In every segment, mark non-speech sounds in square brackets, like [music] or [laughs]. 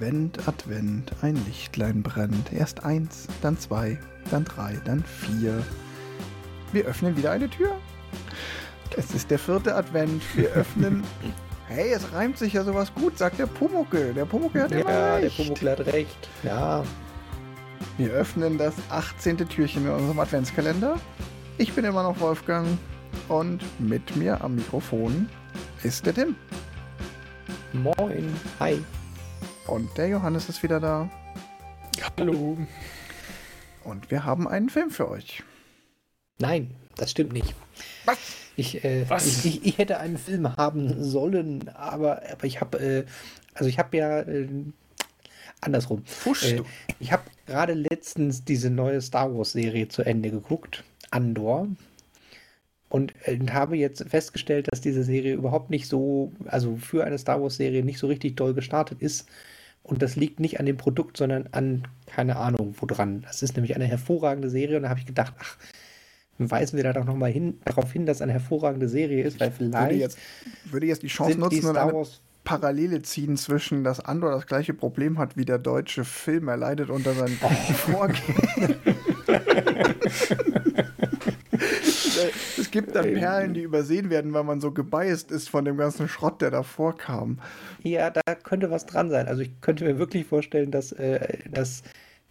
Advent, Advent, ein Lichtlein brennt. Erst eins, dann zwei, dann drei, dann vier. Wir öffnen wieder eine Tür. Es ist der vierte Advent. Wir öffnen. [laughs] hey, es reimt sich ja sowas gut, sagt der Pumuckel. Der Pumuckel hat immer Ja, der recht. Pumuckl hat recht. Ja, Wir öffnen das 18. Türchen in unserem Adventskalender. Ich bin immer noch Wolfgang und mit mir am Mikrofon ist der Tim. moin. Hi. Und der Johannes ist wieder da. Hallo. Und wir haben einen Film für euch. Nein, das stimmt nicht. Was? Ich, äh, Was? ich, ich, ich hätte einen Film haben sollen, aber, aber ich habe, äh, also ich habe ja äh, andersrum. Fuschst Äh, du? ich habe gerade letztens diese neue Star Wars Serie zu Ende geguckt, Andor. Und äh, habe jetzt festgestellt, dass diese Serie überhaupt nicht so, also für eine Star Wars Serie nicht so richtig doll gestartet ist. Und das liegt nicht an dem Produkt, sondern an, keine Ahnung, woran. Das ist nämlich eine hervorragende Serie und da habe ich gedacht, ach, weisen wir da doch nochmal hin, darauf hin, dass es eine hervorragende Serie ist, weil Würde vielleicht jetzt, würde jetzt die Chance sind die nutzen und eine Parallele ziehen zwischen, dass Andor das gleiche Problem hat wie der deutsche Film. Er leidet unter seinen [laughs] [laughs] Vorgehen. es gibt dann Perlen, die übersehen werden, weil man so gebeißt ist von dem ganzen Schrott, der davor kam. Ja, da könnte was dran sein. Also ich könnte mir wirklich vorstellen, dass, äh, dass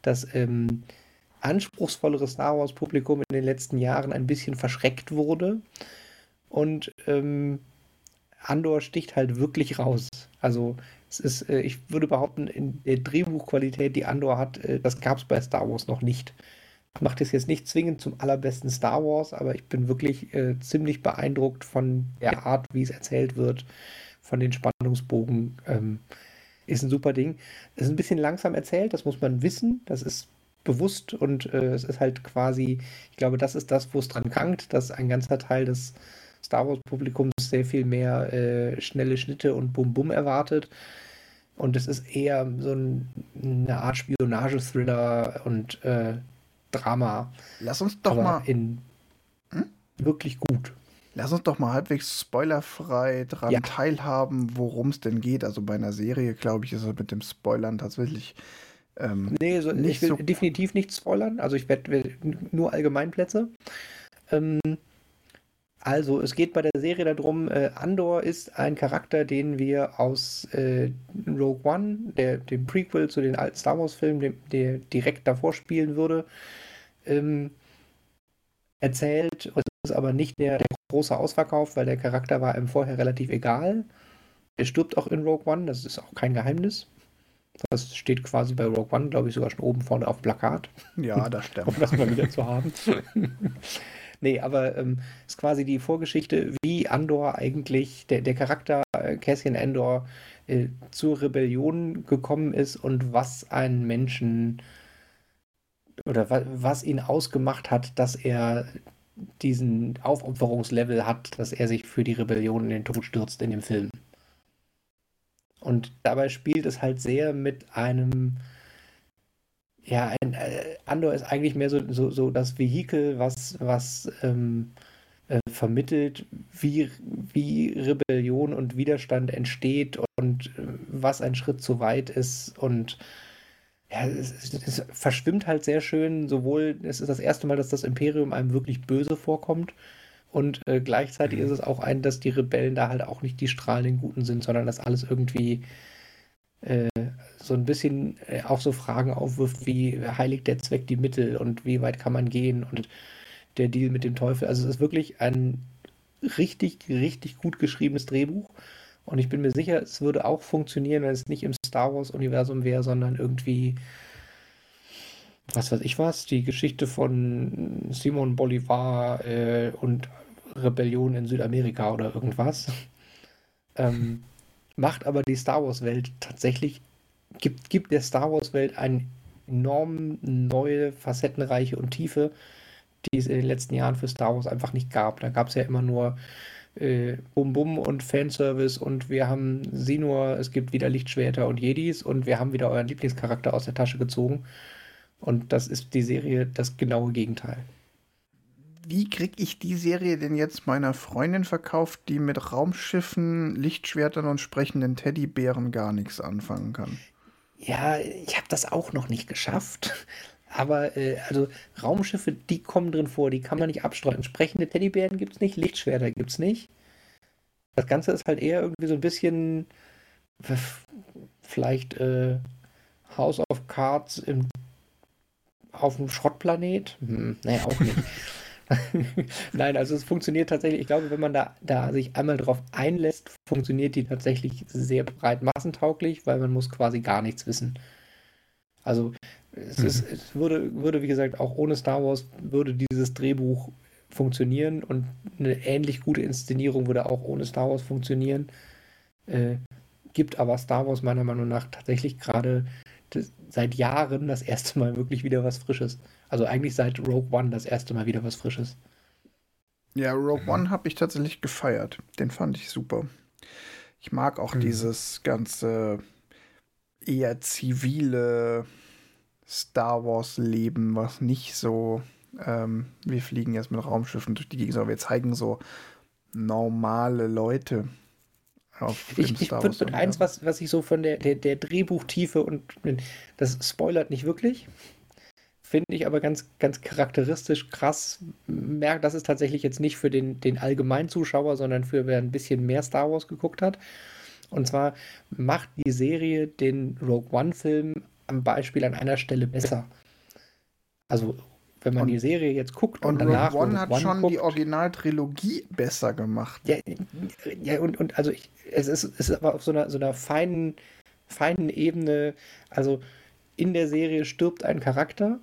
das ähm, anspruchsvollere Star Wars-Publikum in den letzten Jahren ein bisschen verschreckt wurde. Und ähm, Andor sticht halt wirklich raus. Also es ist, äh, ich würde behaupten, in der Drehbuchqualität, die Andor hat, äh, das gab es bei Star Wars noch nicht. Macht es jetzt nicht zwingend zum allerbesten Star Wars, aber ich bin wirklich äh, ziemlich beeindruckt von der Art, wie es erzählt wird, von den Spannungsbogen. Ähm, ist ein super Ding. Ist ein bisschen langsam erzählt, das muss man wissen. Das ist bewusst und äh, es ist halt quasi, ich glaube, das ist das, wo es dran krankt, dass ein ganzer Teil des Star Wars-Publikums sehr viel mehr äh, schnelle Schnitte und Bum-Bum erwartet. Und es ist eher so ein, eine Art Spionage-Thriller und äh, Drama. Lass uns doch mal, in Hm? wirklich gut. lass uns doch mal halbwegs spoilerfrei dran Ja. teilhaben, worum es denn geht. Also bei einer Serie, glaube ich, ist es mit dem Spoilern tatsächlich. Ähm, Nee, so, ich will so- definitiv nicht spoilern. Also ich werde nur Allgemeinplätze. Ähm, also es geht bei der Serie darum, äh, Andor ist ein Charakter, den wir aus äh, Rogue One, der, dem Prequel zu den alten Star Wars-Filmen, der direkt davor spielen würde, ähm, erzählt. Es ist aber nicht der, der große Ausverkauf, weil der Charakter war ihm vorher relativ egal. Er stirbt auch in Rogue One, das ist auch kein Geheimnis. Das steht quasi bei Rogue One, glaube ich, sogar schon oben vorne auf dem Plakat, ja, [laughs] da um sterben. das mal wieder zu haben. [laughs] nee, aber ähm, ist quasi die Vorgeschichte, wie Andor eigentlich, der, der Charakter äh, Cassian Andor äh, zur Rebellion gekommen ist und was einen Menschen oder wa was ihn ausgemacht hat, dass er diesen Aufopferungslevel hat, dass er sich für die Rebellion in den Tod stürzt in dem Film. Und dabei spielt es halt sehr mit einem, ja, ein, äh, Andor ist eigentlich mehr so, so, so das Vehikel, was, was ähm, äh, vermittelt, wie, wie Rebellion und Widerstand entsteht und äh, was ein Schritt zu weit ist und ja, es, es, verschwimmt halt sehr schön, sowohl, es ist das erste Mal, dass das Imperium einem wirklich böse vorkommt und äh, gleichzeitig ist es auch ein, dass die Rebellen da halt auch nicht die strahlenden Guten sind, sondern dass alles irgendwie äh, so ein bisschen äh, auch so Fragen aufwirft, wie heiligt der Zweck die Mittel und wie weit kann man gehen und der Deal mit dem Teufel. Also es ist wirklich ein richtig, richtig gut geschriebenes Drehbuch. Und ich bin mir sicher, es würde auch funktionieren, wenn es nicht im Star Wars-Universum wäre, sondern irgendwie, was weiß ich was, die Geschichte von Simon Bolivar äh, und Rebellion in Südamerika oder irgendwas. Ähm, macht aber die Star Wars-Welt tatsächlich, gibt, gibt der Star Wars-Welt eine enorm neue, facettenreiche und Tiefe, die es in den letzten Jahren für Star Wars einfach nicht gab. Da gab es ja immer nur äh, Bum Bum und Fanservice und wir haben sie nur, es gibt wieder Lichtschwerter und Jedis und wir haben wieder euren Lieblingscharakter aus der Tasche gezogen. Und das ist die Serie das genaue Gegenteil. Wie krieg ich die Serie denn jetzt meiner Freundin verkauft, die mit Raumschiffen, Lichtschwertern und sprechenden Teddybären gar nichts anfangen kann? Ja, ich habe das auch noch nicht geschafft. Aber äh, also Raumschiffe, die kommen drin vor, die kann man nicht abstreuen. Sprechende Teddybären gibt es nicht, Lichtschwerter gibt es nicht. Das Ganze ist halt eher irgendwie so ein bisschen vielleicht äh, House of Cards im, auf einem Schrottplanet. Hm, naja, auch nicht. [laughs] Nein, also es funktioniert tatsächlich. Ich glaube, wenn man da, da sich einmal drauf einlässt, funktioniert die tatsächlich sehr breit massentauglich, weil man muss quasi gar nichts wissen. Also es, mhm. ist, es würde, würde, wie gesagt, auch ohne Star Wars würde dieses Drehbuch funktionieren und eine ähnlich gute Inszenierung würde auch ohne Star Wars funktionieren. Äh, gibt aber Star Wars meiner Meinung nach tatsächlich gerade seit Jahren das erste Mal wirklich wieder was Frisches. Also eigentlich seit Rogue One das erste Mal wieder was Frisches. Ja, Rogue mhm. One habe ich tatsächlich gefeiert. Den fand ich super. Ich mag auch mhm. dieses ganze eher zivile Star Wars Leben, was nicht so, ähm, wir fliegen jetzt mit Raumschiffen durch die Gegend, sondern wir zeigen so normale Leute. Auf ich ich würde mit eins, was, was ich so von der, der, der Drehbuchtiefe und das spoilert nicht wirklich, finde ich aber ganz, ganz charakteristisch krass. Merkt, das ist tatsächlich jetzt nicht für den, den Allgemeinzuschauer, sondern für wer ein bisschen mehr Star Wars geguckt hat. Und zwar macht die Serie den Rogue One-Film am Beispiel an einer Stelle besser. Also, wenn man und, die Serie jetzt guckt und, und danach. Rogue One hat One schon guckt, die Originaltrilogie besser gemacht. Ja, ja und, und also ich, es, ist, es ist aber auf so einer, so einer feinen, feinen Ebene. Also, in der Serie stirbt ein Charakter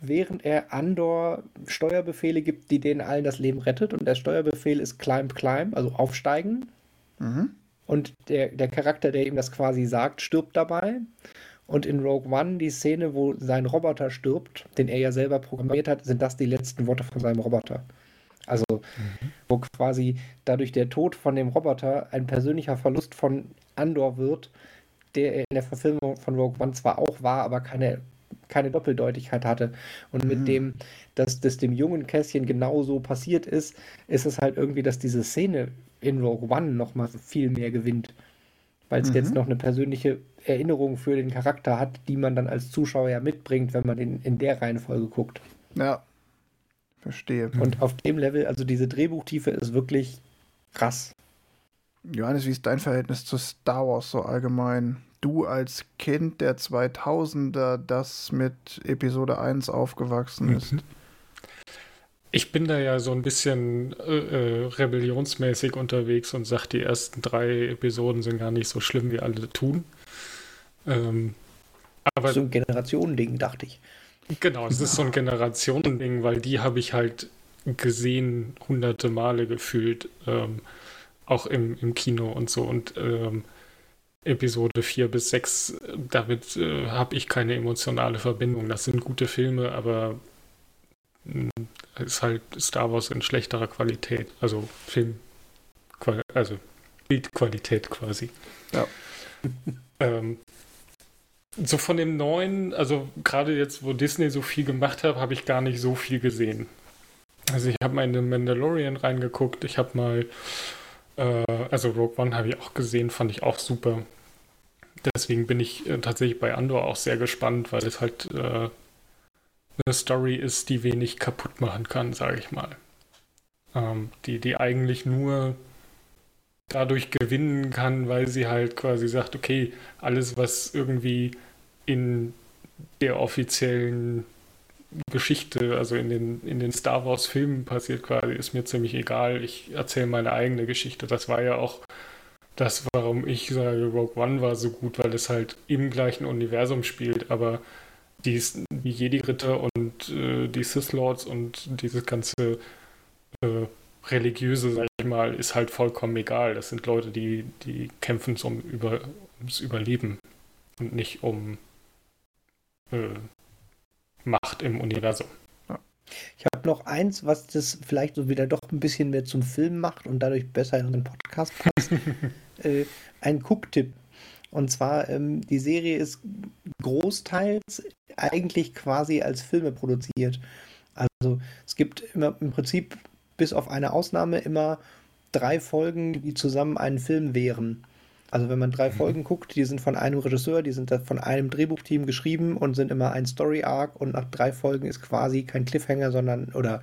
während er Andor Steuerbefehle gibt, die denen allen das Leben rettet. Und der Steuerbefehl ist Climb, Climb, also aufsteigen. Mhm. Und der, der Charakter, der ihm das quasi sagt, stirbt dabei. Und in Rogue One, die Szene, wo sein Roboter stirbt, den er ja selber programmiert hat, sind das die letzten Worte von seinem Roboter. Also, mhm. wo quasi dadurch der Tod von dem Roboter ein persönlicher Verlust von Andor wird, der in der Verfilmung von Rogue One zwar auch war, aber keine keine Doppeldeutigkeit hatte. Und mhm. mit dem, dass das dem jungen Kässchen genauso passiert ist, ist es halt irgendwie, dass diese Szene in Rogue One nochmal viel mehr gewinnt. Weil es mhm. jetzt noch eine persönliche Erinnerung für den Charakter hat, die man dann als Zuschauer ja mitbringt, wenn man den in der Reihenfolge guckt. Ja, verstehe. Und auf dem Level, also diese Drehbuchtiefe ist wirklich krass. Johannes, wie ist dein Verhältnis zu Star Wars so allgemein? du als Kind der 2000er, das mit Episode 1 aufgewachsen mhm. ist? Ich bin da ja so ein bisschen äh, äh, rebellionsmäßig unterwegs und sage, die ersten drei Episoden sind gar nicht so schlimm, wie alle tun. Ähm, aber so ein Generationending, dachte ich. Genau, es ist so ein Generationending, weil die habe ich halt gesehen, hunderte Male gefühlt, ähm, auch im, im Kino und so. Und ähm, Episode 4 bis 6, damit äh, habe ich keine emotionale Verbindung. Das sind gute Filme, aber mh, hm, ist halt Star Wars in schlechterer Qualität. Also Film, also Bildqualität quasi. Ja. ähm, so von dem neuen, also gerade jetzt, wo Disney so viel gemacht hat, habe ich gar nicht so viel gesehen. Also ich habe mal in den Mandalorian reingeguckt, ich habe mal, äh, also Rogue One habe ich auch gesehen, fand ich auch super deswegen bin ich äh, tatsächlich bei Andor auch sehr gespannt, weil es halt äh, eine Story ist, die wenig kaputt machen kann, sage ich mal. Ähm, die, die eigentlich nur dadurch gewinnen kann, weil sie halt quasi sagt, okay, alles, was irgendwie in der offiziellen Geschichte, also in den, in den Star Wars-Filmen passiert quasi, ist mir ziemlich egal. Ich erzähle meine eigene Geschichte. Das war ja auch das, warum ich sage, Rogue One war so gut, weil es halt im gleichen Universum spielt, aber die, die Jedi-Ritter und äh, die Sith Lords und dieses ganze äh, religiöse, sag ich mal, ist halt vollkommen egal. Das sind Leute, die, die kämpfen um über, ums Überleben und nicht um äh, Macht im Universum. Ich habe noch eins, was das vielleicht so wieder doch ein bisschen mehr zum Film macht und dadurch besser in unseren Podcast passt. [laughs] äh, ein Cook-Tipp. Und zwar, ähm, die Serie ist großteils eigentlich quasi als Filme produziert. Also es gibt immer im Prinzip bis auf eine Ausnahme immer drei Folgen, die zusammen einen Film wären. Also wenn man drei mhm. Folgen guckt, die sind von einem Regisseur, die sind von einem Drehbuchteam geschrieben und sind immer ein Story-Arc und nach drei Folgen ist quasi kein Cliffhanger, sondern oder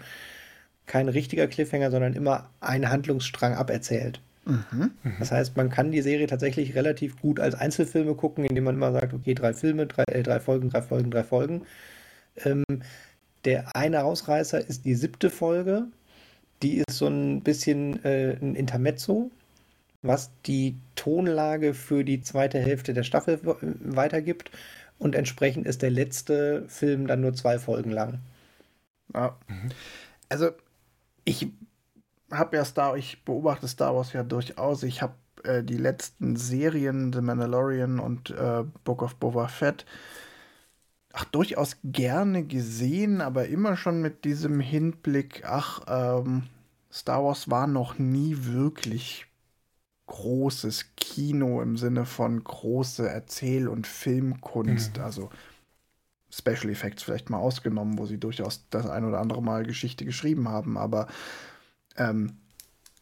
kein richtiger Cliffhanger, sondern immer ein Handlungsstrang aberzählt. Mhm. Das heißt, man kann die Serie tatsächlich relativ gut als Einzelfilme gucken, indem man immer sagt, okay, drei Filme, drei, äh, drei Folgen, drei Folgen, drei Folgen. Ähm, der eine Ausreißer ist die siebte Folge. Die ist so ein bisschen äh, ein Intermezzo, was die Tonlage für die zweite Hälfte der Staffel weitergibt. Und entsprechend ist der letzte Film dann nur zwei Folgen lang. Ja. Also, ich habe ja Star, ich beobachte Star Wars ja durchaus. Ich habe äh, die letzten Serien, The Mandalorian und äh, Book of Boba Fett, ach, durchaus gerne gesehen, aber immer schon mit diesem Hinblick, ach, ähm, Star Wars war noch nie wirklich großes Kino im Sinne von große Erzähl- und Filmkunst. Mhm. Also Special Effects vielleicht mal ausgenommen, wo sie durchaus das ein oder andere Mal Geschichte geschrieben haben, aber ähm,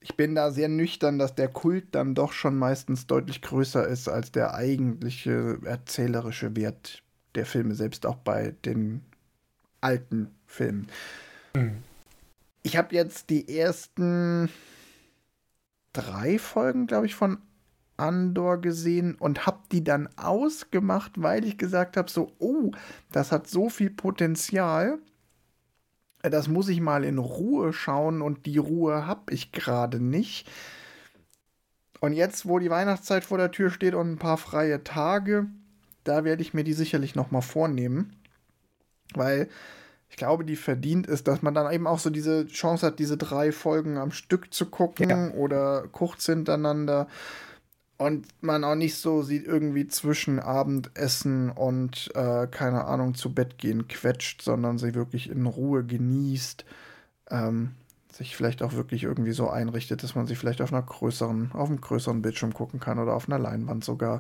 ich bin da sehr nüchtern, dass der Kult dann doch schon meistens deutlich größer ist als der eigentliche erzählerische Wert der Filme, selbst auch bei den alten Filmen. Mhm. Ich habe jetzt die ersten drei Folgen, glaube ich, von Andor gesehen und habe die dann ausgemacht, weil ich gesagt habe, so, oh, das hat so viel Potenzial das muss ich mal in Ruhe schauen und die Ruhe habe ich gerade nicht. Und jetzt, wo die Weihnachtszeit vor der Tür steht und ein paar freie Tage, da werde ich mir die sicherlich noch mal vornehmen, weil ich glaube, die verdient ist, dass man dann eben auch so diese Chance hat, diese drei Folgen am Stück zu gucken ja. oder kurz hintereinander und man auch nicht so sieht, irgendwie zwischen Abendessen und, äh, keine Ahnung, zu Bett gehen quetscht, sondern sie wirklich in Ruhe genießt, ähm, sich vielleicht auch wirklich irgendwie so einrichtet, dass man sie vielleicht auf einer größeren, auf einem größeren Bildschirm gucken kann oder auf einer Leinwand sogar.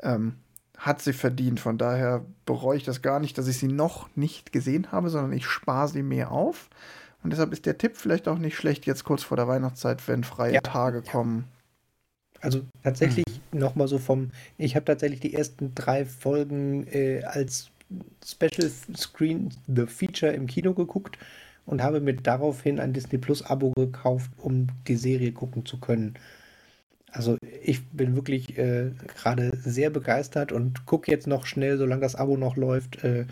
Ähm, hat sie verdient. Von daher bereue ich das gar nicht, dass ich sie noch nicht gesehen habe, sondern ich spare sie mir auf. Und deshalb ist der Tipp vielleicht auch nicht schlecht, jetzt kurz vor der Weihnachtszeit, wenn freie ja. Tage kommen, also tatsächlich mhm. nochmal so vom, ich habe tatsächlich die ersten drei Folgen äh, als Special Screen The Feature im Kino geguckt und habe mir daraufhin ein Disney Plus Abo gekauft, um die Serie gucken zu können. Also ich bin wirklich äh, gerade sehr begeistert und gucke jetzt noch schnell, solange das Abo noch läuft, äh,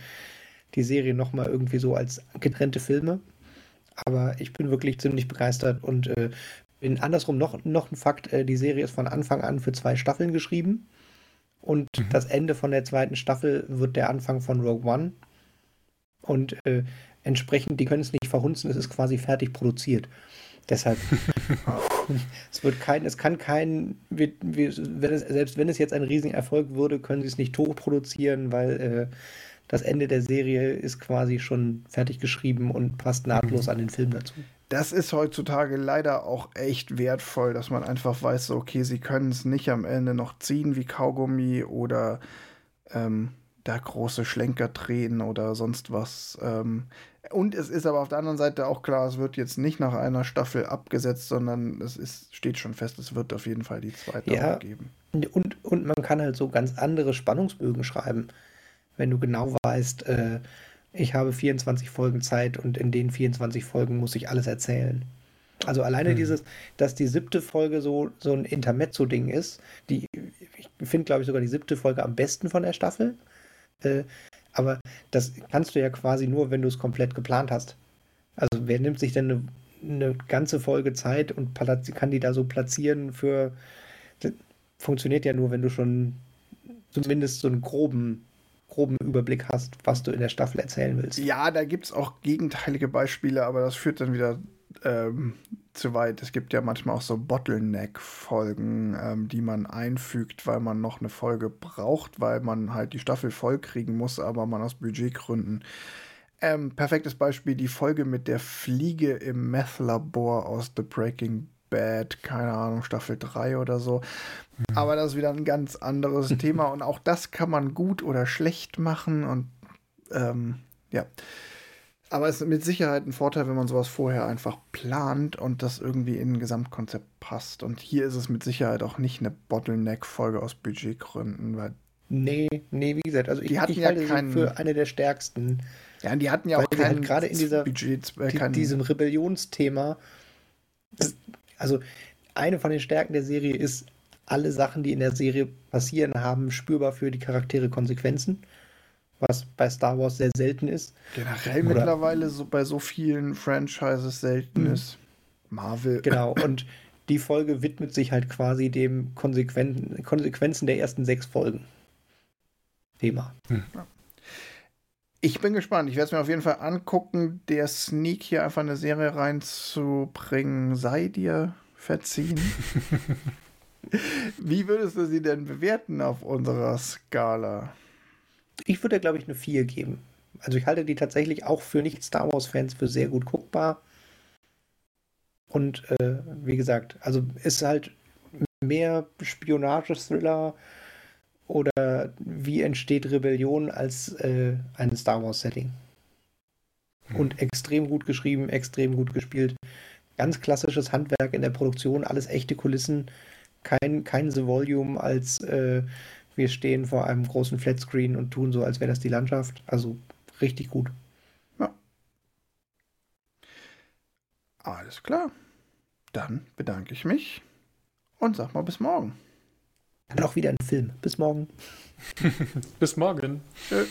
die Serie nochmal irgendwie so als getrennte Filme. Aber ich bin wirklich ziemlich begeistert und äh, in, andersrum noch, noch ein Fakt, äh, die Serie ist von Anfang an für zwei Staffeln geschrieben. Und mhm. das Ende von der zweiten Staffel wird der Anfang von Rogue One. Und äh, entsprechend, die können es nicht verhunzen, es ist quasi fertig produziert. Deshalb, [laughs] es wird kein, es kann kein, wir, wir, wenn es, selbst wenn es jetzt ein riesiger Erfolg würde, können sie es nicht produzieren, weil äh, das Ende der Serie ist quasi schon fertig geschrieben und passt nahtlos an den Film dazu. Das ist heutzutage leider auch echt wertvoll, dass man einfach weiß, so, okay, sie können es nicht am Ende noch ziehen wie Kaugummi oder ähm, da große Schlenker drehen oder sonst was. Ähm, und es ist aber auf der anderen Seite auch klar, es wird jetzt nicht nach einer Staffel abgesetzt, sondern es ist, steht schon fest, es wird auf jeden Fall die zweite ja, geben. Und, und man kann halt so ganz andere Spannungsbögen schreiben, wenn du genau weißt, äh, ich habe 24 Folgen Zeit und in den 24 Folgen muss ich alles erzählen. Also alleine mhm. dieses, dass die siebte Folge so, so ein Intermezzo-Ding ist, die, ich finde, glaube ich, sogar die siebte Folge am besten von der Staffel. Äh, aber das kannst du ja quasi nur, wenn du es komplett geplant hast. Also wer nimmt sich denn eine, eine ganze Folge Zeit und kann die da so platzieren für. funktioniert ja nur, wenn du schon zumindest so einen groben groben Überblick hast, was du in der Staffel erzählen willst. Ja, da gibt es auch gegenteilige Beispiele, aber das führt dann wieder ähm, zu weit. Es gibt ja manchmal auch so Bottleneck-Folgen, ähm, die man einfügt, weil man noch eine Folge braucht, weil man halt die Staffel voll kriegen muss, aber man aus Budgetgründen. Ähm, perfektes Beispiel, die Folge mit der Fliege im Meth-Labor aus The Breaking Bad, keine Ahnung, Staffel 3 oder so. Mhm. Aber das ist wieder ein ganz anderes [laughs] Thema und auch das kann man gut oder schlecht machen und ähm, ja. Aber es ist mit Sicherheit ein Vorteil, wenn man sowas vorher einfach plant und das irgendwie in ein Gesamtkonzept passt. Und hier ist es mit Sicherheit auch nicht eine Bottleneck-Folge aus Budgetgründen, weil. Nee, nee, wie gesagt, also Die ich, hatten ich ja halte keinen- sie für eine der stärksten. Ja, die hatten ja auch die halt kein gerade in dieser- Budget, äh, Die, kein, diesem Rebellionsthema. das- Also eine von den Stärken der Serie ist, alle Sachen, die in der Serie passieren, haben spürbar für die Charaktere Konsequenzen. Was bei Star Wars sehr selten ist. generell Oder- mittlerweile so bei so vielen Franchises selten Mhm. ist. Marvel. Genau. [clears throat] Und die Folge widmet sich halt quasi dem Konsequen Konsequenzen der ersten sechs Folgen. Thema. Ich bin gespannt. Ich werde es mir auf jeden Fall angucken. Der Sneak hier einfach eine Serie reinzubringen, sei dir verziehen. [laughs] Wie würdest du sie denn bewerten auf unserer Skala? Ich würde, glaube ich, eine 4 geben. Also ich halte die tatsächlich auch für Nicht-Star Wars-Fans für sehr gut guckbar. Und äh, wie gesagt, also ist halt mehr Spionage-Thriller oder wie entsteht Rebellion als äh, ein Star Wars-Setting. Und extrem gut geschrieben, extrem gut gespielt. Ganz klassisches Handwerk in der Produktion, alles echte Kulissen. Kein, kein The Volume als äh, wir stehen vor einem großen Flatscreen und tun so, als wäre das die Landschaft. Also richtig gut. Alles klar. Dann bedanke ich mich und sag mal bis morgen. Dann auch wieder ein Film. Bis morgen. [laughs] Bis morgen. Tschö.